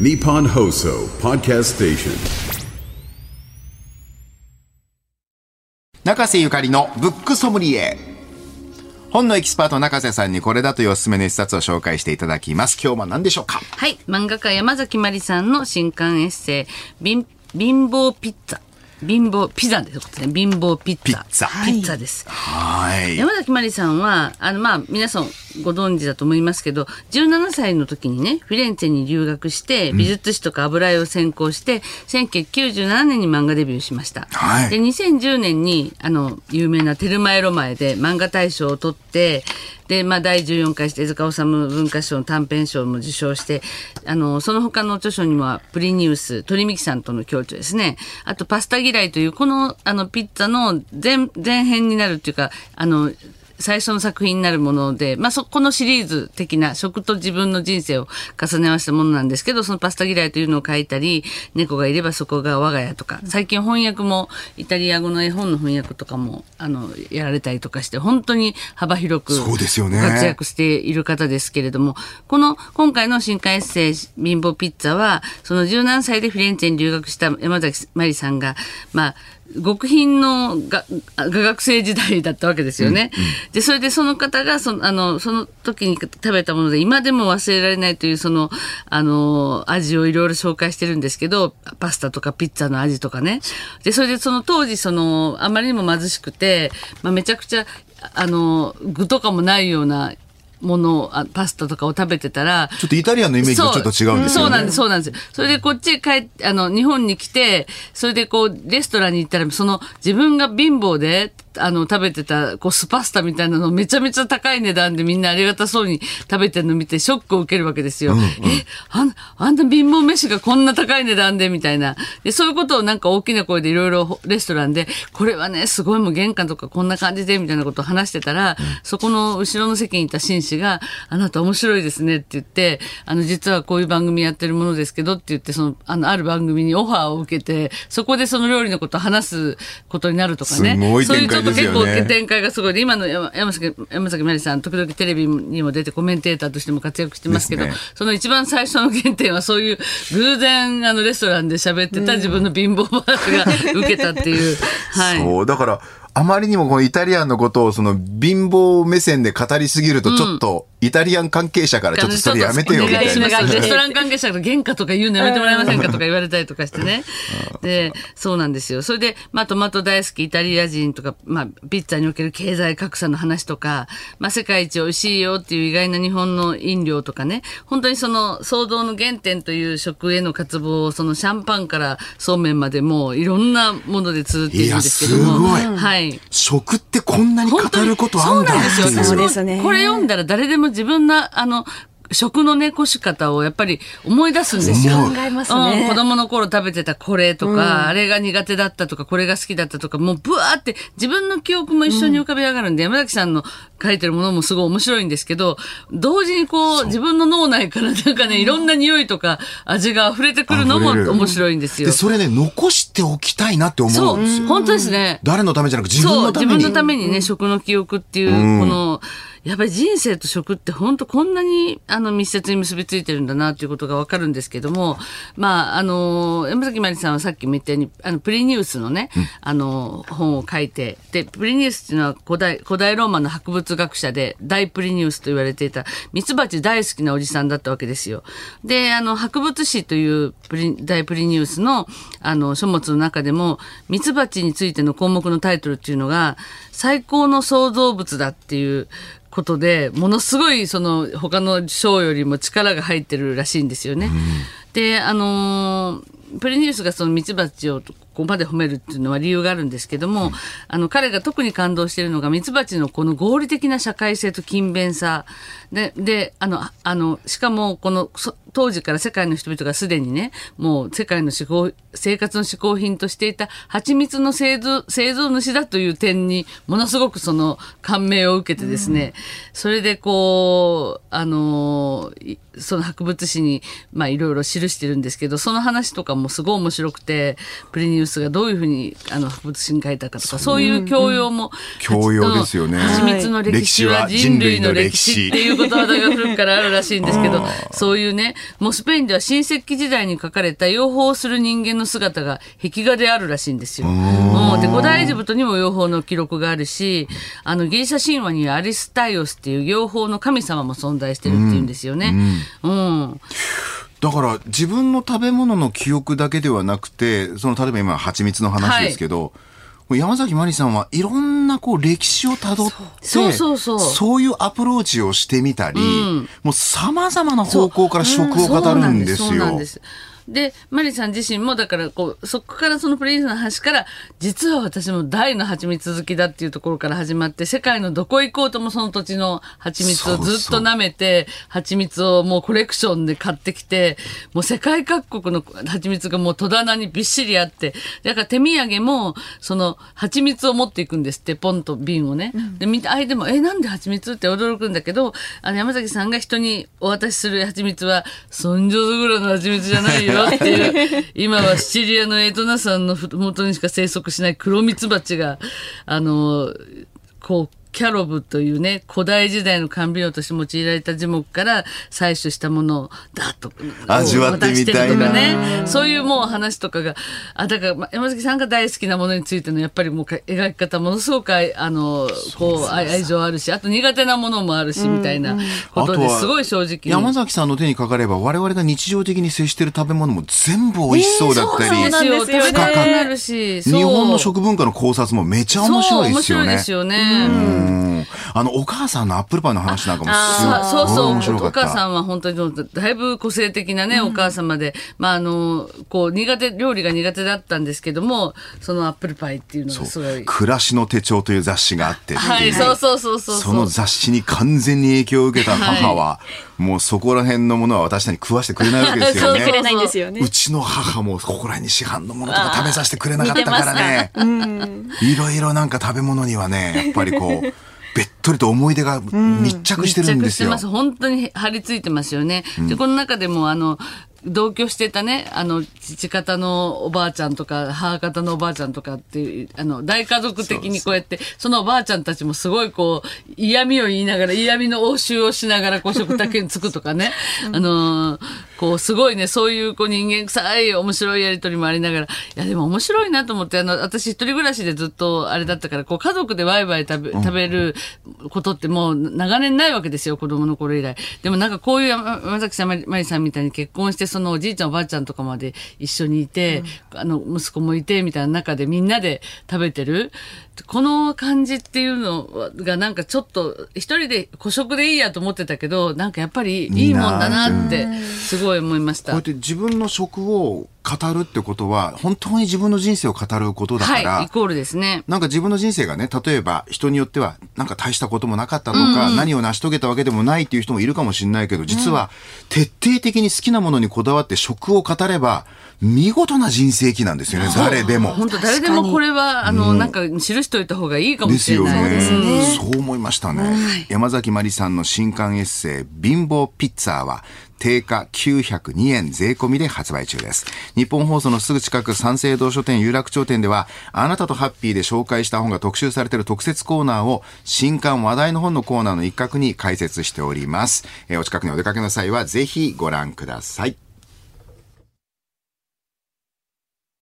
Nippon Hoso Podcast Station. 中瀬ゆかりのブックソムリエ本のエキスパート中瀬さんにこれだというおすすめの一冊を紹介していただきます今日は何でしょうか？はい。漫画家ヤマザキマリさんの新刊エッセイ、貧貧乏ピッツァ。貧乏ピザですね。貧乏ピッツァ。ピッツァピッツァです。はい山崎まりさんは、あの、まあ、皆さんご存知だと思いますけど、17歳の時にね、フィレンツェに留学して、美術史とか油絵を専攻して、1997年に漫画デビューしました。はいで、2010年に、あの、有名なテルマエロマエで漫画大賞を取って、で、まあ、第14回手塚治虫文化賞の短編賞も受賞して、あの、その他の著書には、プリニウス、鳥ミキさんとの共著ですね。あと、パスタ嫌いという、この、あの、ピッツァの前、前編になるっていうか、あの、最初の作品になるもので、まあ、そこのシリーズ的な食と自分の人生を重ね合わせたものなんですけど、そのパスタ嫌いというのを書いたり、猫がいればそこが我が家とか、最近翻訳も、イタリア語の絵本の翻訳とかも、あの、やられたりとかして、本当に幅広く、活躍している方ですけれども、この、今回の新刊エッセイ、貧乏ピッツァは、その17歳でフィレンツェに留学した山崎まりさんが、まあ、極貧のが画学生時代だったわけですよね。で、それでその方が、その、あの、その時に食べたもので、今でも忘れられないという、その、あの、味をいろいろ紹介してるんですけど、パスタとかピッツァの味とかね。で、それでその当時、その、あまりにも貧しくて、まあ、めちゃくちゃ、あの、具とかもないような、ものをあパスタとかを食べてたら、ちょっとイタリアンのイメージとちょっと違うんですよねそうなんです、そうなんです。それでこっち帰って、あの、日本に来て、それでこう、レストランに行ったら、その、自分が貧乏で、あの、食べてた、こう、スパスタみたいなのめちゃめちゃ高い値段でみんなありがたそうに食べてるの見てショックを受けるわけですよ。え、あん、あんな貧乏飯がこんな高い値段でみたいな。で、そういうことをなんか大きな声でいろいろレストランで、これはね、すごいもう玄関とかこんな感じでみたいなことを話してたら、そこの後ろの席にいた紳士が、あなた面白いですねって言って、あの、実はこういう番組やってるものですけどって言って、その、あの、ある番組にオファーを受けて、そこでその料理のことを話すことになるとかね。すごい展開ですよね結構展開がすごいで、今の山山崎、山崎まりさん、時々テレビにも出てコメンテーターとしても活躍してますけど、ねその一番最初の原点はそういう偶然、あの、レストランで喋ってた自分の貧乏話が受けたっていう。はい。そうだからあまりにもこのイタリアンのことをその貧乏目線で語りすぎるとちょっとイタリアン関係者からちょっとそれやめてよみたいなレストラン関係者が原価とか言うのやめてもらえませんかとか言われたりとかしてね。で、そうなんですよ。それで、まあ、トマト大好きイタリア人とか、まあ、ピッツァにおける経済格差の話とか、まあ、世界一美味しいよっていう意外な日本の飲料とかね、本当にその創造の原点という食への渇望を、そのシャンパンからそうめんまでもういろんなもので綴っているんですけども。いはい。食ってこんなに語ることあんだってそうなんですよ。いうそうですね。これ読んだら誰でも自分の、あの、食のね、こし方をやっぱり思い出すんですよ。考えますね。うん、子供の頃食べてたこれとか、あれが苦手だったとか、これが好きだったとか、もうブワーって自分の記憶も一緒に浮かび上がるんで、山崎さんの書いてるものもすごい面白いんですけど、同時にこう、自分の脳内からなんかね、いろんな匂いとか味が溢れてくるのも面白いんですよ。でそれね残しておきたいなって思そううんですよ、本当ですね。誰のためじゃなく自分そう、のために。自分のためにね、食の記憶っていう、この、やっぱり人生と食って本当こんなにあの密接に結びついてるんだなっていうことがわかるんですけども、まあ、あの、山崎まりさんはさっきも言ったように、あの、プリニウスのね、あの、本を書いて、で、プリニウスっていうのは古代、古代ローマの博物学者で、大プリニウスと言われていた、ミツバチ大好きなおじさんだったわけですよ。で、あの、博物史というプリ大プリニウスの、あの、書物の中でも、ミツバチについての項目のタイトルっていうのが、最高の創造物だっていうことで、ものすごい、その、他の章よりも力が入ってるらしいんですよね。で、あのープリニウスがそのミツバチをここまで褒めるっていうのは理由があるんですけども、あの彼が特に感動しているのがミツバチのこの合理的な社会性と勤勉さ。でであのあのしかもこの当時から世界の人々がすでにねもう世界の嗜好生活の嗜好品としていた蜂蜜の製造製造主だという点にものすごくその感銘を受けてですね、それでこうあのその博物誌にまあいろいろ記してるんですけどその話とかももすごい面白くて、プリニウスがどういうふうにあの博物誌に書いたかとか、そういう教養も。教養ですよね蜂蜜の歴史は人類の歴史っていうことわざが古くからあるらしいんですけど、そういうね、もうスペインでは新石器時代に書かれた養蜂をする人間の姿が壁画であるらしいんですよ。もうで、古代エジプトにも養蜂の記録があるし、あの、ギリシャ神話にはアリスタイオスっていう養蜂の神様も存在してるっていうんですよね。うん。だから自分の食べ物の記憶だけではなくて、その例えば今蜂蜜の話ですけど、山崎まりさんはいろんなこう歴史をたどってそうそうそう。そういうアプローチをしてみたり、もう様々な方向から食を語るんですそうなんよで。マリさん自身も、だから、こう、そこからそのプリンスの話から、実は私も大の蜂蜜好きだっていうところから始まって、世界のどこ行こうともその土地の蜂蜜をずっと舐めて、蜂蜜をもうコレクションで買ってきて、もう世界各国の蜂蜜がもう戸棚にびっしりあって、だから手土産も、その蜂蜜を持っていくんですって、ポンと瓶をね。で、見て、相手も、え、なんで蜂蜜って驚くんだけど、あの、山崎さんが人にお渡しする蜂蜜は、そんじょそぐらの蜂蜜じゃないよっていう、今はシチリアのエドナさんのふもとにしか生息しない黒蜜蜂が、あの、こう、キャロブというね、古代時代の甘美料として用いられた樹木から採取したものを、だっと、味わってみたいなね。そういうもう話とかが、あ、だから、ま山崎さんが大好きなものについての、やっぱりもうか描き方、ものすごく愛、あの、こう、愛愛情あるし、あと苦手なものもあるし、みたいなことですごい正直に。山崎さんの手にかかれば我々が日常的に接している食べ物も全部美味しそうだったり、そうですよ。そうですよ日本の食文化の考察もめちゃ面白いですよね面白いで。すよね。うんあの、お母さんのアップルパイの話なんかもすごい面そう。白かった。お母さんは本当にだいぶ個性的なね、お母様で、まああの、こう苦手、料理が苦手だったんですけども、そのアップルパイっていうのがすごい。暮らしの手帳という雑誌があってはい、そうそうそうそう。その雑誌に完全に影響を受けた母は、もうそこら辺のものは私たちに食わしてくれないわけですよそうね。くれないんですよねう。ちの母もここら辺に市販のものとか食べさせてくれなかったからね。いろいろなんか食べ物にはね、やっぱりこう、べっとりと思い出が密着してるんですよ。密着してます。本当に張り付いてますよね。で、この中でも、あの、同居してたね、あの、父方のおばあちゃんとか、母方のおばあちゃんとかっていう、あの、大家族的にこうやって、そのおばあちゃんたちもすごいこう、嫌味を言いながら、嫌味の応酬をしながら、こう、食卓につくとかね、あのーこう、すごいね、そういう、こう、人間臭い面白いやりとりもありながら、いや、でも面白いなと思って、あの、私一人暮らしでずっとあれだったから、こう、家族でワイワイ食べ、食べることってもう長年ないわけですよ、子供の頃以来。でもなんかこういう山山崎さん、まりまりさんみたいに結婚して、そのおじいちゃんおばあちゃんとかまで一緒にいて、あの、息子もいて、みたいな中でみんなで食べてる。この感じっていうのがなんかちょっと、一人で孤食でいいやと思ってたけど、なんかやっぱりいいもんだなって、すごい思いましたこうやっ。て自分の食を語るってことは、本当に自分の人生を語ることだから、はい、イコールですね。なんか自分の人生がね、例えば人によっては、なんか大したこともなかったとか、何を成し遂げたわけでもないっていう人もいるかもしれないけど、実は徹底的に好きなものにこだわって食を語れば、見事な人生記なんですよね、誰でも。本当誰でもこれは、あの、なんか記しといた方がいいかもですよしれない。ね。そう思いましたね。山崎まりさんの新刊エッセイ、貧乏ピッツァーは、定価902円税込みで発売中です。日本放送のすぐ近く三省堂書店有楽町店では、あなたとハッピーで紹介した本が特集されている特設コーナーを、新刊話題の本のコーナーの一角に解説しております。えーお近くにお出かけの際は、ぜひご覧ください。